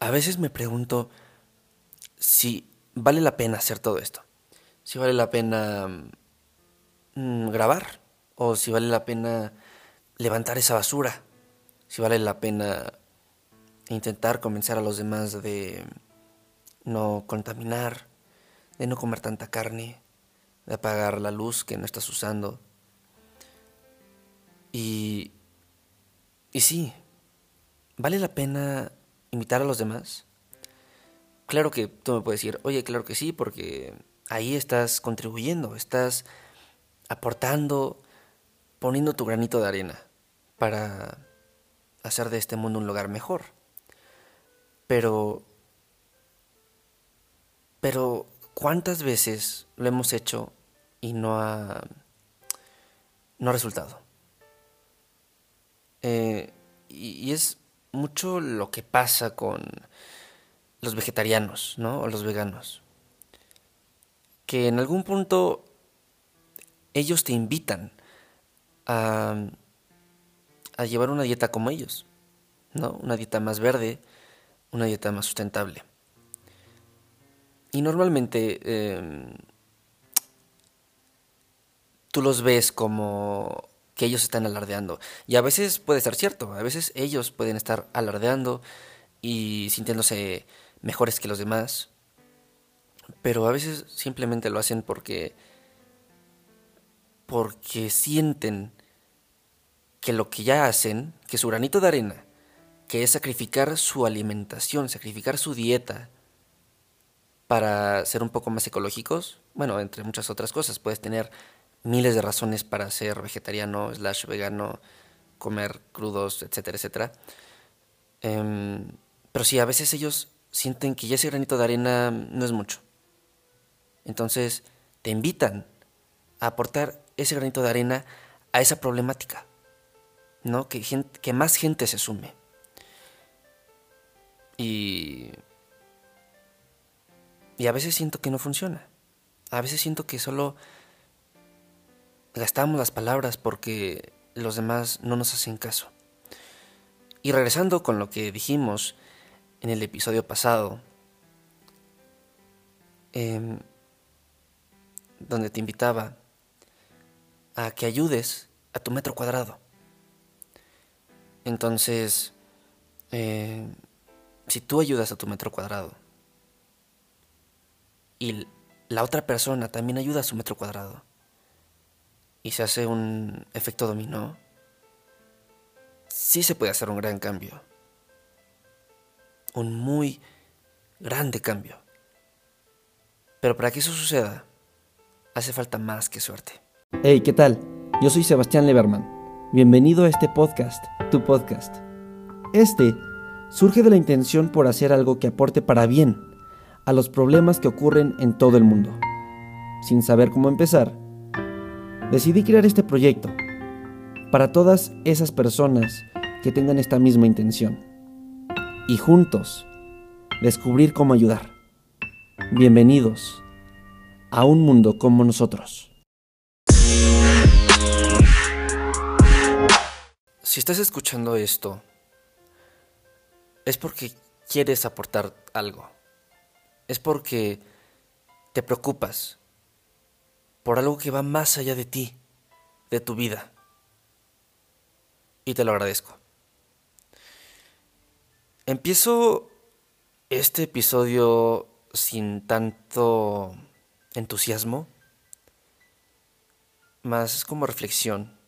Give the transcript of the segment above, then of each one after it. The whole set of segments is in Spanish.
a veces me pregunto si vale la pena hacer todo esto. Si vale la pena mm, grabar o si vale la pena levantar esa basura. Si vale la pena intentar convencer a los demás de no contaminar, de no comer tanta carne, de apagar la luz que no estás usando. Y, y sí, ¿vale la pena invitar a los demás? Claro que tú me puedes decir, oye, claro que sí, porque ahí estás contribuyendo, estás aportando, poniendo tu granito de arena para hacer de este mundo un lugar mejor. Pero, pero, ¿cuántas veces lo hemos hecho y no ha, no ha resultado? Eh, y, es mucho lo que pasa con los vegetarianos, ¿no? O los veganos. Que en algún punto ellos te invitan a, llevar una dieta como ellos, ¿no? Una dieta más verde, una dieta más sustentable. Y normalmente em, tú los ves como que ellos están alardeando. Y a veces puede ser cierto, a veces ellos pueden estar alardeando y sintiéndose mejores que los demás. Pero a veces simplemente lo hacen porque porque sienten que lo que ya hacen, que su granito de arena, que es sacrificar su alimentación, sacrificar su dieta para ser un poco más ecológicos, bueno, entre muchas otras cosas, puedes tener miles de razones para ser vegetariano, slash vegano, comer crudos, etcétera, etcétera. Em, pero sí, a veces ellos sienten que ya ese granito de arena no es mucho. Entonces te invitan a aportar ese granito de arena a esa problemática, ¿no? Que, que más gente se sume. Y, y a veces siento que no funciona. A veces siento que solo gastamos las palabras porque los demás no nos hacen caso. Y regresando con lo que dijimos en el episodio pasado, em, donde te invitaba a que ayudes a tu metro cuadrado. Entonces, eh, si tú ayudas a tu metro cuadrado y la otra persona también ayuda a su metro cuadrado, y se hace un efecto dominó, sí se puede hacer un gran cambio. Un muy grande cambio. Pero para que eso suceda, hace falta más que suerte. Hey, ¿qué tal? Yo soy Sebastián Leberman. Bienvenido a este podcast, tu podcast. Este surge de la intención por hacer algo que aporte para bien a los problemas que ocurren en todo el mundo. Sin saber cómo empezar, decidí crear este proyecto para todas esas personas que tengan esta misma intención y juntos descubrir cómo ayudar. Bienvenidos a un mundo como nosotros. Si estás escuchando esto, es porque quieres aportar algo. Es porque te preocupas por algo que va más allá de ti, de tu vida. Y te lo agradezco. Empiezo este episodio sin tanto entusiasmo, más como reflexión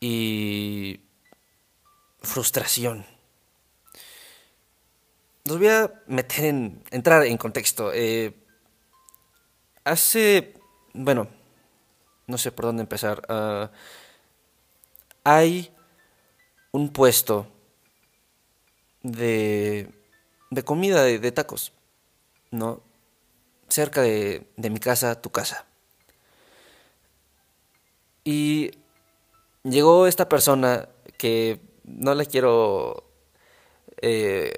y frustración. Los voy a meter en, entrar en contexto. Eh, hace, bueno, no sé por dónde empezar. Ah, hay un puesto de, de comida, de, tacos, ¿no? Cerca de, de mi casa, tu casa. Y llegó esta persona que no la quiero eh,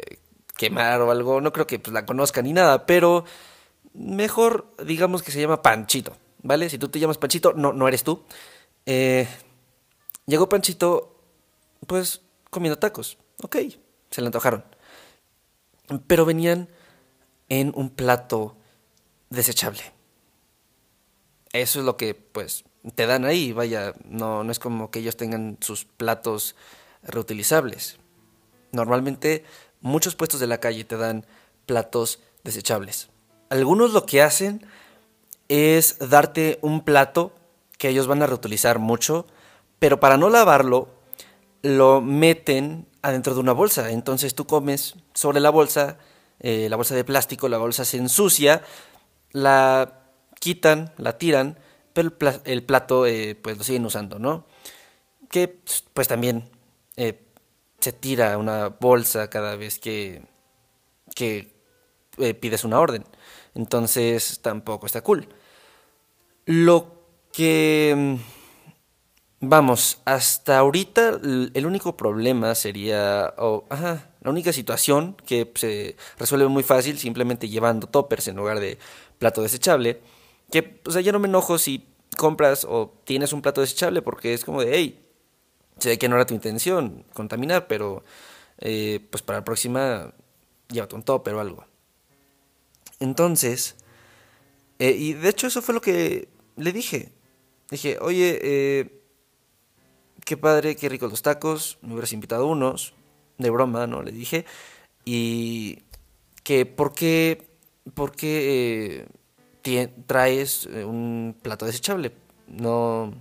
quemar o algo, no creo que pues, la conozca ni nada, pero mejor digamos que se llama Panchito, ¿vale? Si tú te llamas Panchito, no, no eres tú. Eh, llegó Panchito, pues, comiendo tacos. Ok, se le antojaron. pero venían en un plato desechable. Eso es lo que pues te dan ahí, vaya, no, no es como que ellos tengan sus platos reutilizables. Normalmente muchos puestos de la calle te dan platos desechables. Algunos lo que hacen es darte un plato que ellos van a reutilizar mucho, pero para no lavarlo, lo meten adentro de una bolsa. Entonces tú comes sobre la bolsa, eh, la bolsa de plástico, la bolsa se ensucia, la quitan, la tiran, pero el, plato eh, pues lo siguen usando, ¿no? Que pues también eh, se tira una bolsa cada vez que, que pides una orden. Entonces tampoco está cool. Lo que mm, Vamos, hasta ahorita el único problema sería, ajá, la única situación que se resuelve muy fácil simplemente llevando toppers en lugar de plato desechable, que, o sea, ya no me enojo si compras o tienes un plato desechable porque es como de, hey, sé que no era tu intención contaminar, pero eh, pues para la próxima llévate un topper o algo. Entonces, eh, y de hecho eso fue lo que le dije. Dije, oye, eh, qué padre, qué ricos los tacos, me hubieras invitado unos, de broma, ¿no? Le dije. Y que, ¿por qué, por qué eh, traes eh, un plato desechable? No,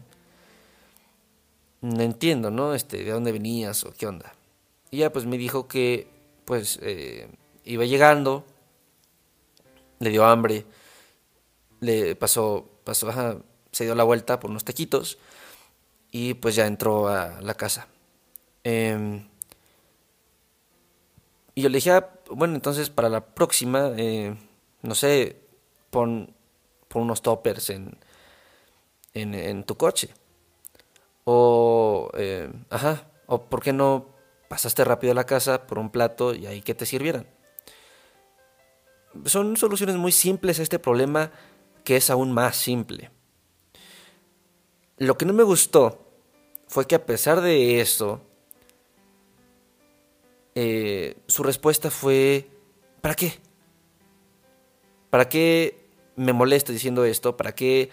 no entiendo, ¿no? Este, ¿de dónde venías o qué onda? Y ya pues me dijo que, pues, iba llegando, le dio hambre, le pasó, pasó, se dio la vuelta por unos taquitos y pues ya entró a la casa. Em, y yo le dije, ah, bueno, entonces para la próxima, eh, no sé, pon, pon, unos toppers en, en, tu coche. O, eh, ajá, o por qué no pasaste rápido a la casa por un plato y ahí que te sirvieran. Son soluciones muy simples a este problema que es aún más simple. Lo que no me gustó fue que a pesar de eso, eh, su respuesta fue, ¿para qué? ¿Para qué me molesta diciendo esto? ¿Para qué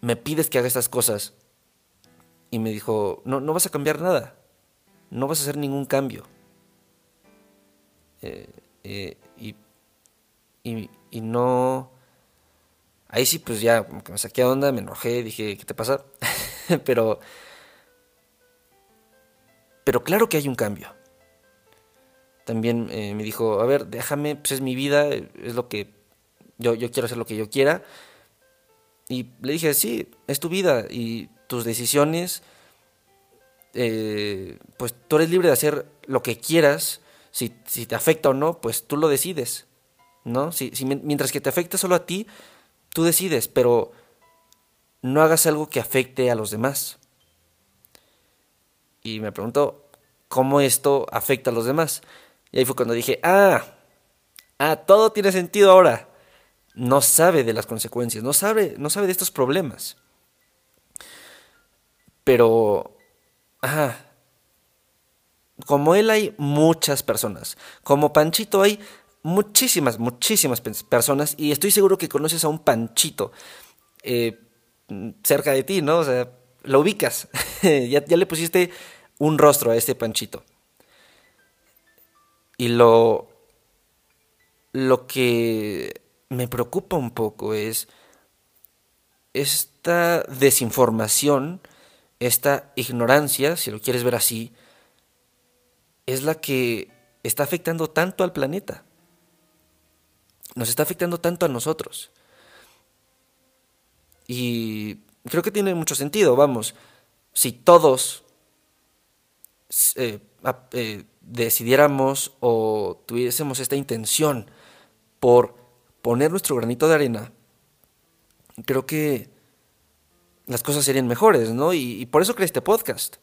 me pides que haga estas cosas? Y me dijo, no, no vas a cambiar nada, no vas a hacer ningún cambio. Eh, eh, y, y, no Ahí sí, pues ya, como que me saqué a onda, me enojé, dije, ¿qué te pasa? pero. Pero claro que hay un cambio. También eh, me dijo, a ver, déjame, pues es mi vida, es lo que. Yo, yo quiero hacer lo que yo quiera. Y le dije, sí, es tu vida y tus decisiones. Eh, pues tú eres libre de hacer lo que quieras. Si, si te afecta o no, pues tú lo decides. ¿No? Si, si, mientras que te afecta solo a ti, Tú decides, pero no hagas algo que afecte a los demás. Y me preguntó, ¿cómo esto afecta a los demás? Y ahí fue cuando dije, ah, ah, todo tiene sentido ahora. No sabe de las consecuencias, no sabe, no sabe de estos problemas. Pero, ajá, como él hay muchas personas. Como Panchito hay muchísimas, muchísimas personas y estoy seguro que conoces a un Panchito eh, cerca de ti, ¿no? O sea, lo ubicas, ya, ya le pusiste un rostro a este Panchito. Y lo, lo que me preocupa un poco es esta desinformación, esta ignorancia, si lo quieres ver así, es la que está afectando tanto al planeta nos está afectando tanto a nosotros. Y creo que tiene mucho sentido, vamos, si todos eh, eh, decidiéramos o tuviésemos esta intención por poner nuestro granito de arena, creo que las cosas serían mejores, ¿no? Y, y, por eso creé este podcast.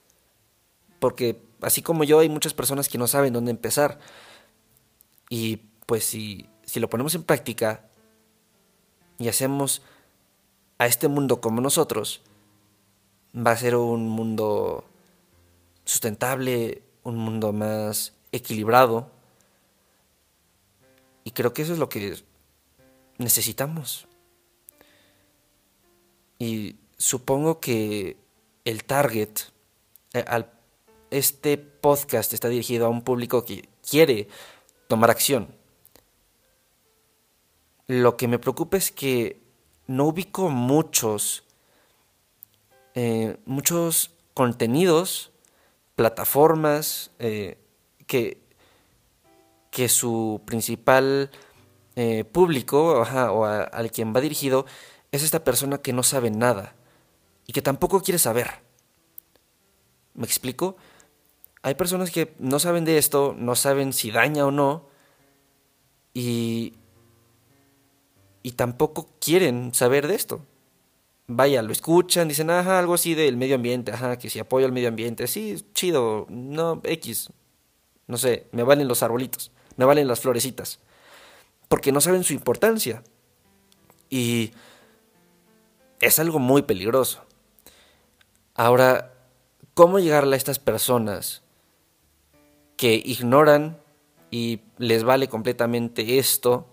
Porque así como yo hay muchas personas que no saben dónde empezar. Y pues si si lo ponemos en práctica y hacemos a este mundo como nosotros, va a ser un mundo sustentable, un mundo más equilibrado, Y creo que eso es lo que necesitamos. Y supongo que el target, eh, este podcast está dirigido a un público que quiere tomar acción. Lo que me preocupa es que no ubico muchos, eh, muchos contenidos, plataformas, eh, que, que su principal eh, público o al quien va dirigido es esta persona que no sabe nada y que tampoco quiere saber. ¿Me explico? Hay personas que no saben de esto, no saben si daña o no y, y tampoco quieren saber de esto. Vaya, lo escuchan, dicen, ajá, algo así del medio ambiente, ajá, que si apoyo al medio ambiente, sí, chido, no, X, no sé, me valen los arbolitos, me valen las florecitas, porque no saben su importancia. Y es algo muy peligroso. Ahora, ¿cómo llegarle a estas personas que ignoran y les vale completamente esto?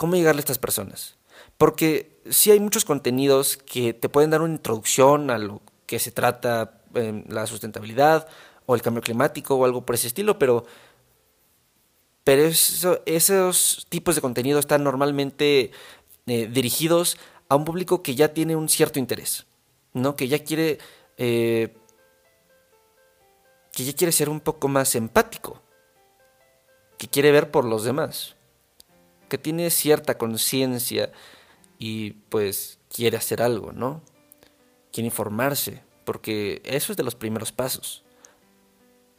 ¿Cómo llegarle a estas personas? Porque sí hay muchos contenidos que te pueden dar una introducción a lo que se trata en la sustentabilidad o el cambio climático o algo por ese estilo, pero, pero esos tipos de contenido están normalmente eh, dirigidos a un público que ya tiene un cierto interés, ¿no? Que ya quiere eh, que ya quiere ser un poco más empático, que quiere ver por los demás, que tiene cierta conciencia y pues quiere hacer algo, ¿no? Quiere informarse, porque eso es de los primeros pasos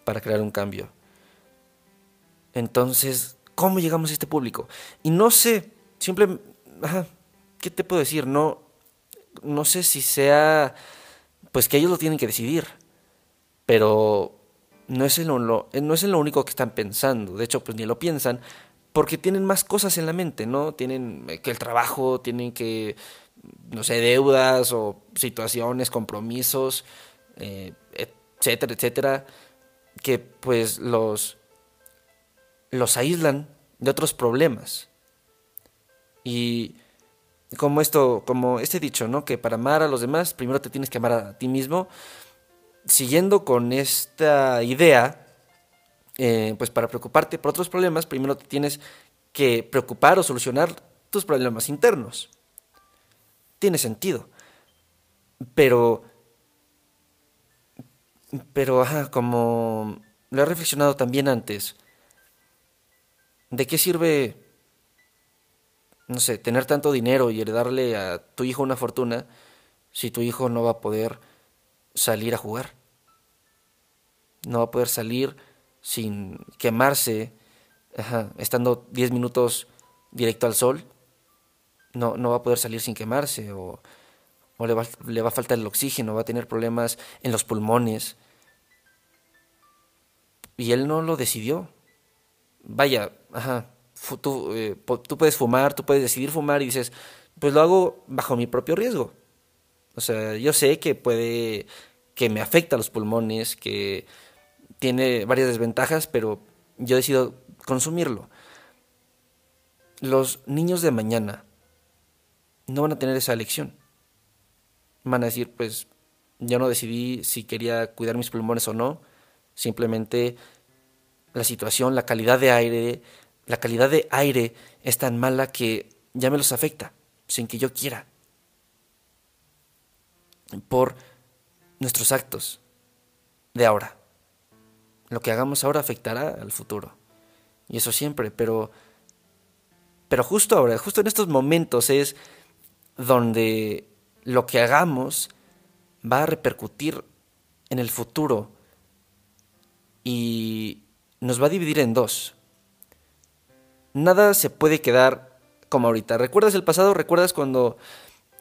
para crear un cambio. Entonces, ¿cómo llegamos a este público? Y no sé, simple, ¿qué te puedo decir? No, no sé si sea, pues que ellos lo tienen que decidir, pero no es, en no es en lo único que están pensando, de hecho, pues ni lo piensan, porque tienen más cosas en la mente, ¿no? Tienen eh, que el trabajo, tienen que, no sé, deudas o situaciones, compromisos, eh, etcétera, etcétera, que pues los, los aíslan de otros problemas. Y como esto, como este dicho, ¿no? Que para amar a los demás, primero te tienes que amar a ti mismo. Siguiendo con esta idea, eh, pues para preocuparte por otros problemas, primero te tienes que preocupar o solucionar tus problemas internos. Tiene sentido. Pero, pero, ajá, como lo he reflexionado también antes, ¿de qué sirve, no sé, tener tanto dinero y heredarle a tu hijo una fortuna si tu hijo no va a poder salir a jugar? No va a poder salir sin quemarse, estando 10 minutos directo al sol, no, no va a poder salir sin quemarse o, o le, va, le, va, a faltar el oxígeno, va a tener problemas en los pulmones. Y él no lo decidió. Vaya, ajá, tú, eh, tú puedes fumar, tú puedes decidir fumar y dices, pues lo hago bajo mi propio riesgo. O sea, yo sé que puede, que me afecta a los pulmones, que tiene varias desventajas, pero yo decido consumirlo. Los niños de mañana no van a tener esa elección. Van a decir, pues yo no decidí si quería cuidar mis pulmones o no. Simplemente la situación, la calidad de aire, la calidad de aire es tan mala que ya me los afecta, sin que yo quiera. Por nuestros actos de ahora lo que hagamos ahora afectará al futuro. Y eso siempre, pero pero justo ahora, justo en estos momentos es donde lo que hagamos va a repercutir en el futuro y nos va a dividir en dos. Nada se puede quedar como ahorita. ¿Recuerdas el pasado? ¿Recuerdas cuando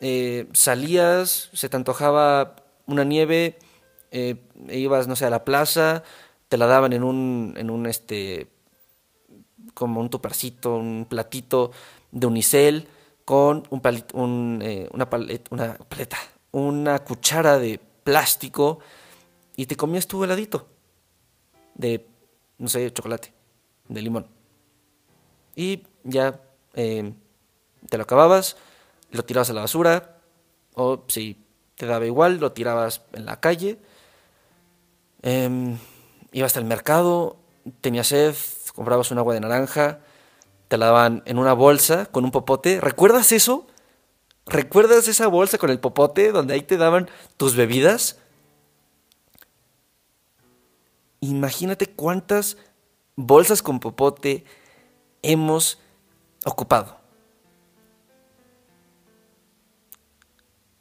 eh, salías, se te antojaba una nieve, eh, e ibas, no sé, a la plaza, te la daban en un, en un este, como un tupercito, un platito de unicel con un, un eh, una, una paleta, una cuchara de plástico y te comías tu heladito de, no sé, chocolate, de limón. y ya eh, te lo acababas, lo tirabas a la basura, o si te daba igual, lo tirabas en la calle. Eh, ibas al mercado, tenías sed, comprabas un agua de naranja, te la daban en una bolsa con un popote. ¿Recuerdas eso? ¿Recuerdas esa bolsa con el popote donde ahí te daban tus bebidas? Imagínate cuántas bolsas con popote hemos ocupado.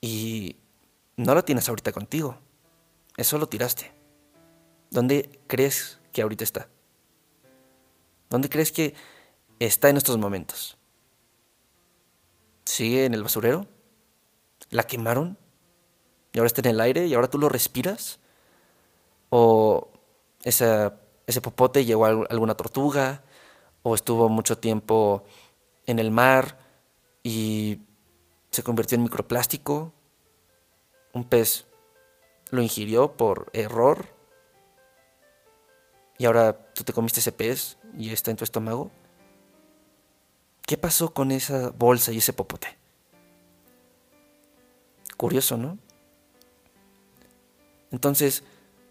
Y no lo tienes ahorita contigo. Eso lo tiraste. ¿Dónde crees que ahorita está? ¿Dónde crees que está en estos momentos? ¿Sigue en el basurero? ¿La quemaron? ¿Y ahora está en el aire y ahora tú lo respiras? ¿O ese popote llegó a alguna tortuga? ¿O estuvo mucho tiempo en el mar y se convirtió en microplástico? ¿Un pez lo ingirió por error? ¿Y ahora tú te comiste ese pez y está en tu estómago? ¿Qué pasó con esa bolsa y ese popote? Curioso, ¿no? Entonces,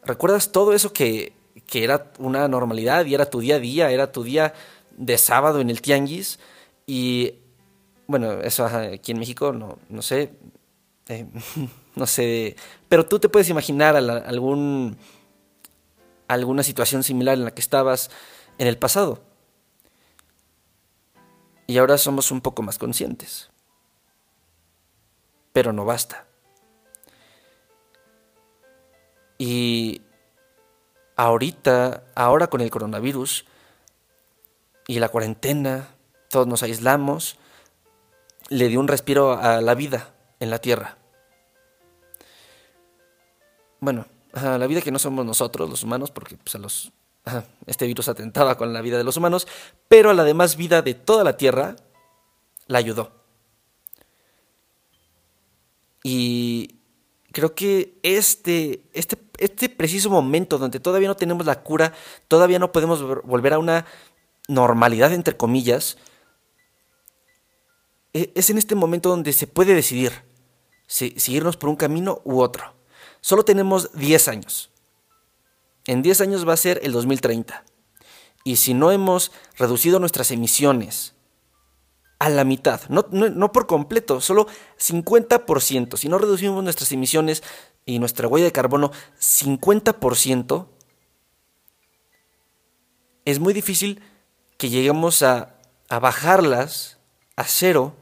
¿recuerdas todo eso que, que, era una normalidad y era tu día a día, era tu día de sábado en el tianguis? Y bueno, eso aquí en México no, no sé, eh, no sé, pero tú te puedes imaginar algún alguna situación similar en la que estabas en el pasado. Y ahora somos un poco más conscientes. Pero no basta. Y ahorita, ahora con el coronavirus y la cuarentena, todos nos aislamos, le dio un respiro a la vida en la Tierra. Bueno, la vida que no somos nosotros, los humanos, porque pues, este virus atentaba con la vida de los humanos, pero a la demás vida de toda la Tierra la ayudó. Y creo que este, este, este preciso momento donde todavía no tenemos la cura, todavía no podemos volver a una normalidad, entre comillas, e, es en este momento donde se puede decidir si, si por un camino u otro. Solo tenemos 10 años. En 10 años va a ser el 2030. Y si no hemos reducido nuestras emisiones a la mitad, no, por completo, solo 50%, si no reducimos nuestras emisiones y nuestra huella de carbono 50%, es muy difícil que lleguemos a, a bajarlas a cero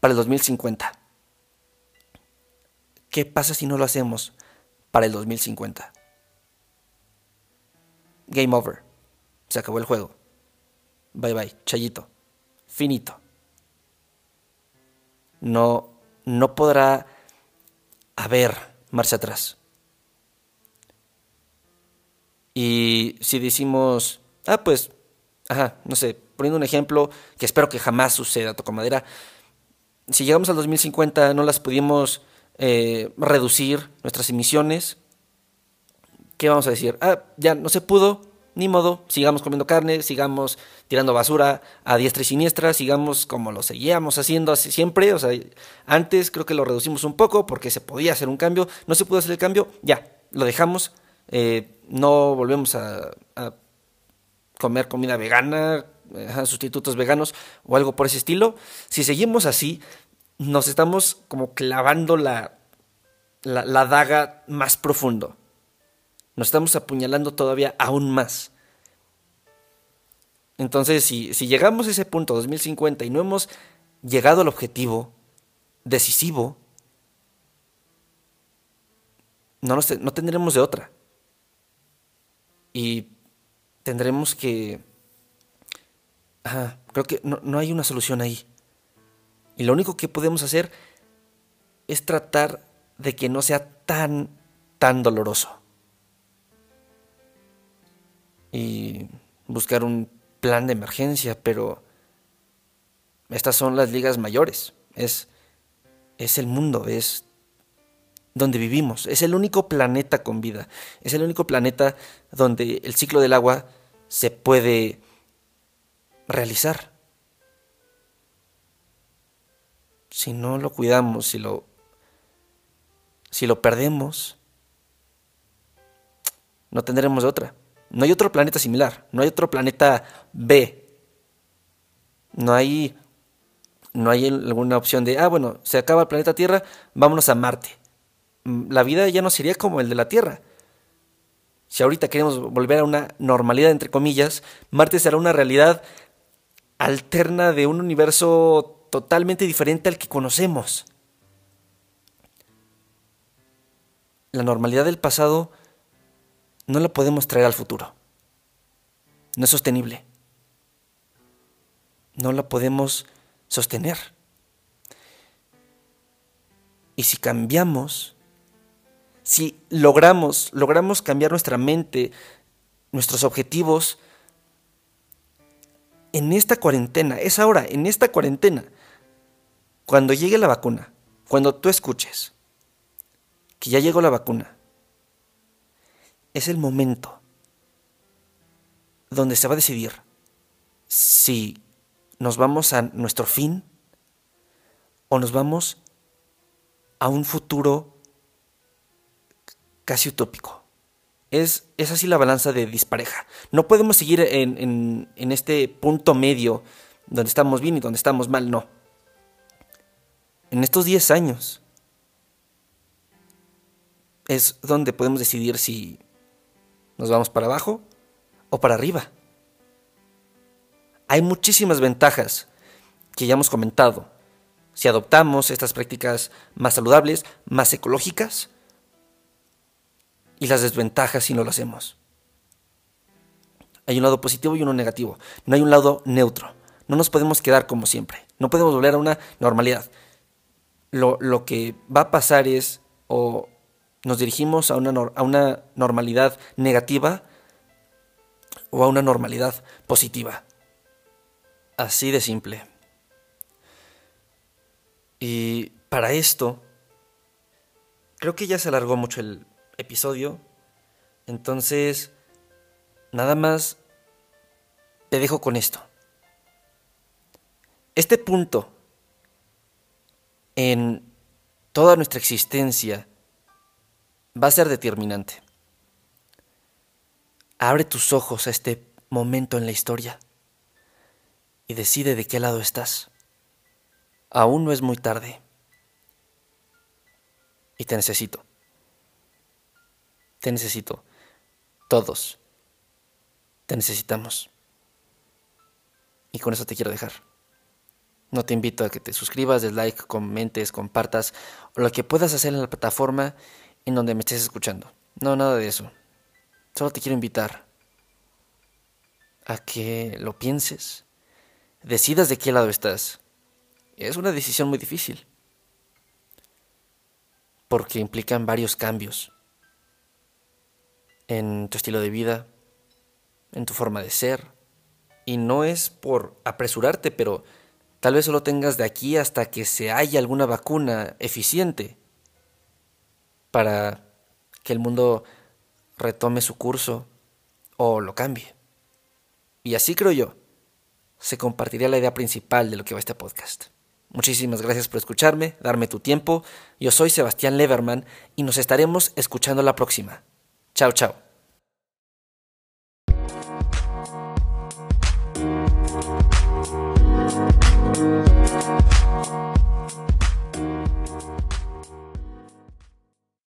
para el 2050. ¿Qué pasa si no lo hacemos? Para el 2050. Game over. Se acabó el juego. Bye bye, chayito. Finito. No, no podrá haber marcha atrás. Y si decimos, ah, pues, ajá, no sé, poniendo un ejemplo que espero que jamás suceda, toco madera, si llegamos al 2050 no las pudimos eh, reducir nuestras emisiones. ¿Qué vamos a decir? Ah, ya no se pudo, ni modo, sigamos comiendo carne, sigamos tirando basura a diestra y siniestra, sigamos como lo seguíamos haciendo siempre. O sea, antes creo que lo reducimos un poco porque se podía hacer un cambio, no se pudo hacer el cambio, ya, lo dejamos, eh, no volvemos a, comer comida vegana, sustitutos veganos o algo por ese estilo. Si seguimos así, nos estamos como clavando la, la, daga más profundo. Nos estamos apuñalando todavía aún más. Entonces, si, si, llegamos a ese punto, 2050, y no hemos llegado al objetivo decisivo, no, no tendremos de otra. Y tendremos que... creo que no, no hay una solución ahí. Y lo único que podemos hacer es tratar de que no sea tan, tan doloroso. Y buscar un plan de emergencia, pero estas son las ligas mayores. Es, es el mundo, es donde vivimos. Es el único planeta con vida. Es el único planeta donde el ciclo del agua se puede realizar. Si no lo cuidamos, si lo, si lo perdemos, no tendremos otra. No hay otro planeta similar, no hay otro planeta B. No hay, no hay alguna opción de, ah, bueno, se acaba el planeta Tierra, vámonos a Marte. Mm, la vida ya no sería como el de la Tierra. Si ahorita queremos volver a una normalidad, entre comillas, Marte será una realidad alterna de un universo totalmente diferente al que conocemos. La normalidad del pasado no la podemos traer al futuro. No es sostenible. No la podemos sostener. Y si cambiamos, si logramos, logramos cambiar nuestra mente, nuestros objetivos, en esta cuarentena, es ahora, en esta cuarentena, cuando llegue la vacuna, cuando tú escuches que ya llegó la vacuna, es el momento donde se va a decidir si nos vamos a nuestro fin o nos vamos a un futuro casi utópico. Es, es así la balanza de dispareja. No podemos seguir en, en este punto medio donde estamos bien y donde estamos mal, no. En estos 10 años es donde podemos decidir si nos vamos para abajo o para arriba. Hay muchísimas ventajas que ya hemos comentado. Si adoptamos estas prácticas más saludables, más ecológicas, y las desventajas si no lo hacemos. Hay un lado positivo y uno negativo. No hay un lado neutro. No nos podemos quedar como siempre. No podemos volver a una normalidad. Lo, lo que va a pasar es o nos dirigimos a una, a una normalidad negativa o a una normalidad positiva. Así de simple. Y para esto, creo que ya se alargó mucho el episodio. Entonces, nada más te dejo con esto. Este punto en toda nuestra existencia va a ser determinante. Abre tus ojos a este momento en la historia y decide de qué lado estás. Aún no es muy tarde. Y te necesito. Te necesito. Todos. Te necesitamos. Y con eso te quiero dejar. No te invito a que te suscribas, des like, comentes, compartas o lo que puedas hacer en la plataforma en donde me estés escuchando. No, nada de eso. Solo te quiero invitar a que lo pienses, decidas de qué lado estás. Es una decisión muy difícil, porque implican varios cambios en tu estilo de vida, en tu forma de ser, y no es por apresurarte, pero tal vez solo tengas de aquí hasta que se haya alguna vacuna eficiente para que el mundo retome su curso o lo cambie. Y así creo yo, se compartiría la idea principal de lo que va este podcast. Muchísimas gracias por escucharme, darme tu tiempo. Yo soy Sebastián Leverman y nos estaremos escuchando la próxima. Chao, chao.